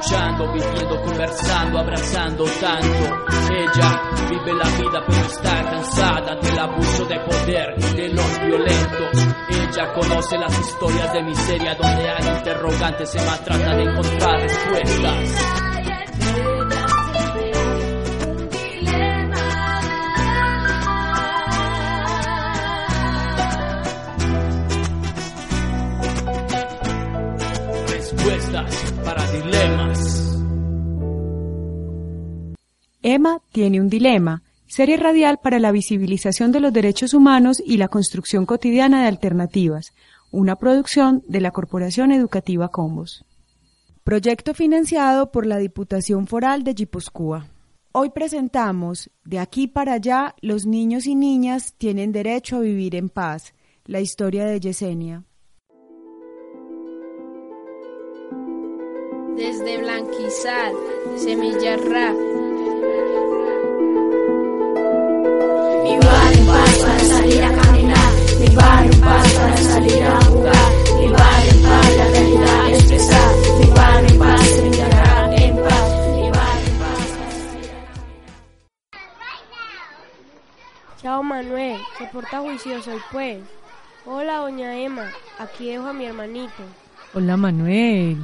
Calles, escuchando, viviendo, conversando, abrazando tanto. Ella vive la vida pero está cansada del abuso de poder y de los violentos. Ella conoce las historias de miseria donde hay interrogantes, Emma trata de encontrar. Respuestas Emma tiene un dilema, serie radial para la visibilización de los derechos humanos y la construcción cotidiana de alternativas, una producción de la Corporación Educativa Combos. Proyecto financiado por la Diputación Foral de Guipúzcoa. Hoy presentamos De aquí para allá, los niños y niñas tienen derecho a vivir en paz, la historia de Yesenia. Desde Blanquizar, Semillarra. Mi salir a jugar, mi bar en paz la realidad expresar, mi bar en paz se brindará en paz, mi bar en paz. Chao Manuel, se porta juicioso y pues. Hola doña Emma, aquí dejo a mi hermanito. Hola Manuel.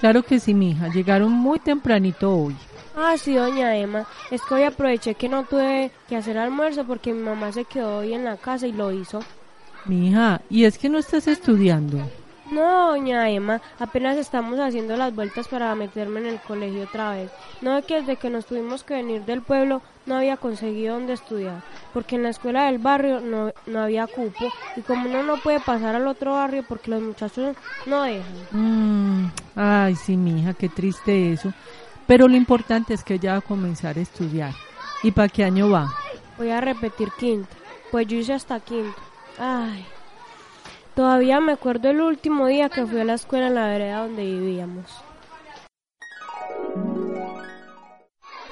Claro que sí, mija. Llegaron muy tempranito hoy. Ah, sí, doña Emma, es que hoy aproveché que no tuve que hacer almuerzo porque mi mamá se quedó hoy en la casa y lo hizo. Mija, ¿y es que no estás estudiando? No, doña Emma, apenas estamos haciendo las vueltas para meterme en el colegio otra vez. No es que desde que nos tuvimos que venir del pueblo no había conseguido dónde estudiar, porque en la escuela del barrio no, no había cupo y como uno no puede pasar al otro barrio porque los muchachos no dejan. Mm, ay, sí, mija, qué triste eso. Pero lo importante es que ya va a comenzar a estudiar. ¿Y para qué año va? Voy a repetir quinto, pues yo hice hasta quinto. Ay, todavía me acuerdo el último día que fui a la escuela en la vereda donde vivíamos.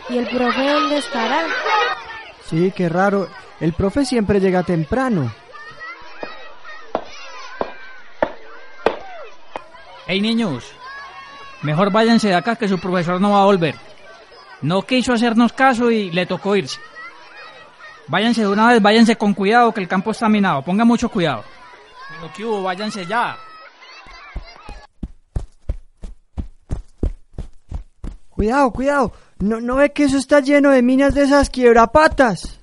¿Y el profe dónde estará? Sí, qué raro. El profe siempre llega temprano. Hey niños, mejor váyanse de acá que su profesor no va a volver. No quiso hacernos caso y le tocó irse. Váyanse de una vez, váyanse con cuidado que el campo está minado. Ponga mucho cuidado. Pero que hubo, váyanse ya. Cuidado, cuidado. ¿No, ¿No ve que eso está lleno de minas de esas quiebrapatas?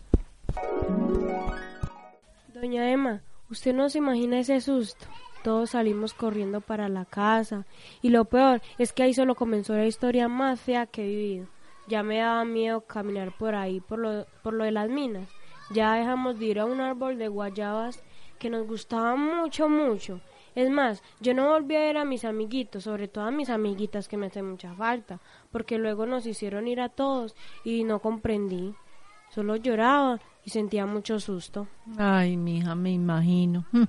Doña Emma, usted no se imagina ese susto. Todos salimos corriendo para la casa y lo peor es que ahí solo comenzó la historia más fea que he vivido. Ya me daba miedo caminar por ahí por lo, por lo de las minas. Ya dejamos de ir a un árbol de guayabas que nos gustaba mucho, mucho. Es más, yo no volví a ver a mis amiguitos, sobre todo a mis amiguitas que me hacen mucha falta, porque luego nos hicieron ir a todos y no comprendí. Solo lloraba y sentía mucho susto. Ay, mija, me imagino. Mm.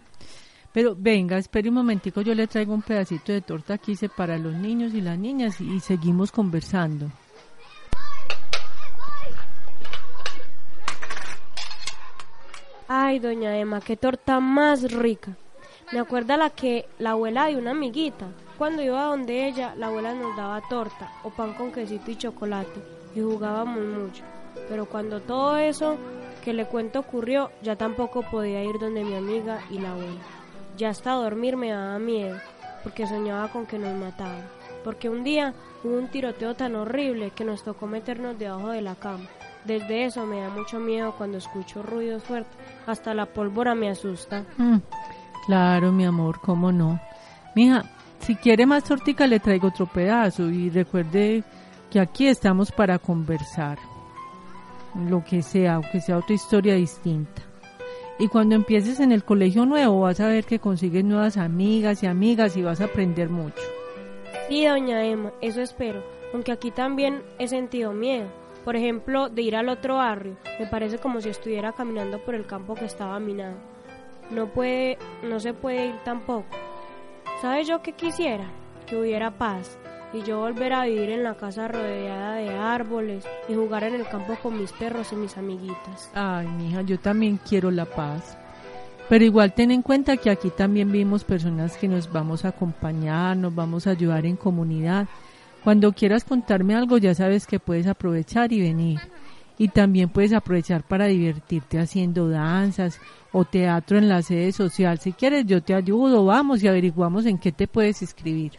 Pero venga, espere un momentico, yo le traigo un pedacito de torta que para los niños y las niñas y seguimos conversando. Ay, doña Emma, qué torta más rica. Me acuerda la que la abuela de una amiguita. Cuando iba donde ella, la abuela nos daba torta o pan con quesito y chocolate y jugábamos mucho. Pero cuando todo eso que le cuento ocurrió, ya tampoco podía ir donde mi amiga y la abuela. Ya hasta dormir me daba miedo, porque soñaba con que nos mataban. Porque un día hubo un tiroteo tan horrible que nos tocó meternos debajo de la cama. Desde eso me da mucho miedo cuando escucho ruidos fuertes. Hasta la pólvora me asusta. Mm, Claro, mi amor, cómo no. Mija, si quiere más tortica le traigo otro pedazo y recuerde que aquí estamos para conversar. Lo que sea, aunque sea otra historia distinta. Y cuando empieces en el colegio nuevo vas a ver que consigues nuevas amigas y amigas y vas a aprender mucho. Sí, doña Emma, eso espero. Aunque aquí también he sentido miedo. Por ejemplo, de ir al otro barrio. Me parece como si estuviera caminando por el campo que estaba minado. No puede, no se puede ir tampoco. ¿Sabes yo qué quisiera? Que hubiera paz y yo volver a vivir en la casa rodeada de árboles y jugar en el campo con mis perros y mis amiguitas. Ay, mija, yo también quiero la paz. Pero igual ten en cuenta que aquí también vimos personas que nos vamos a acompañar, nos vamos a ayudar en comunidad. Cuando quieras contarme algo ya sabes que puedes aprovechar y venir. Y también puedes aprovechar para divertirte haciendo danzas o teatro en la sede social. Si quieres yo te ayudo, vamos y averiguamos en qué te puedes inscribir.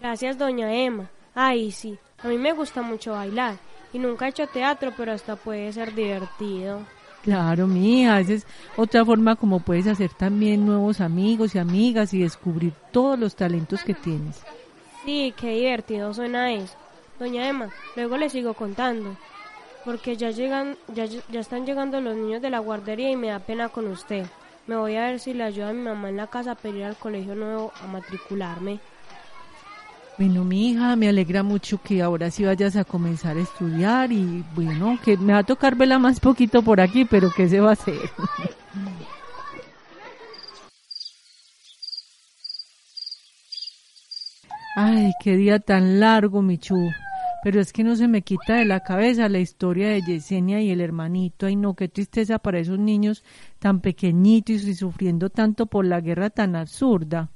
Gracias, doña Emma. Ay, sí, a mí me gusta mucho bailar y nunca he hecho teatro, pero hasta puede ser divertido. Claro, mía, esa es otra forma como puedes hacer también nuevos amigos y amigas y descubrir todos los talentos que tienes. Sí, qué divertido suena eso. Doña Emma, luego le sigo contando, porque ya llegan, ya, ya están llegando los niños de la guardería y me da pena con usted. Me voy a ver si le ayuda a mi mamá en la casa a pedir al colegio nuevo a matricularme. Bueno, mi hija, me alegra mucho que ahora sí vayas a comenzar a estudiar y bueno, que me va a tocar verla más poquito por aquí, pero ¿qué se va a hacer? Ay, qué día tan largo, Michu. Pero es que no se me quita de la cabeza la historia de Yesenia y el hermanito. Ay, no, qué tristeza para esos niños tan pequeñitos y sufriendo tanto por la guerra tan absurda.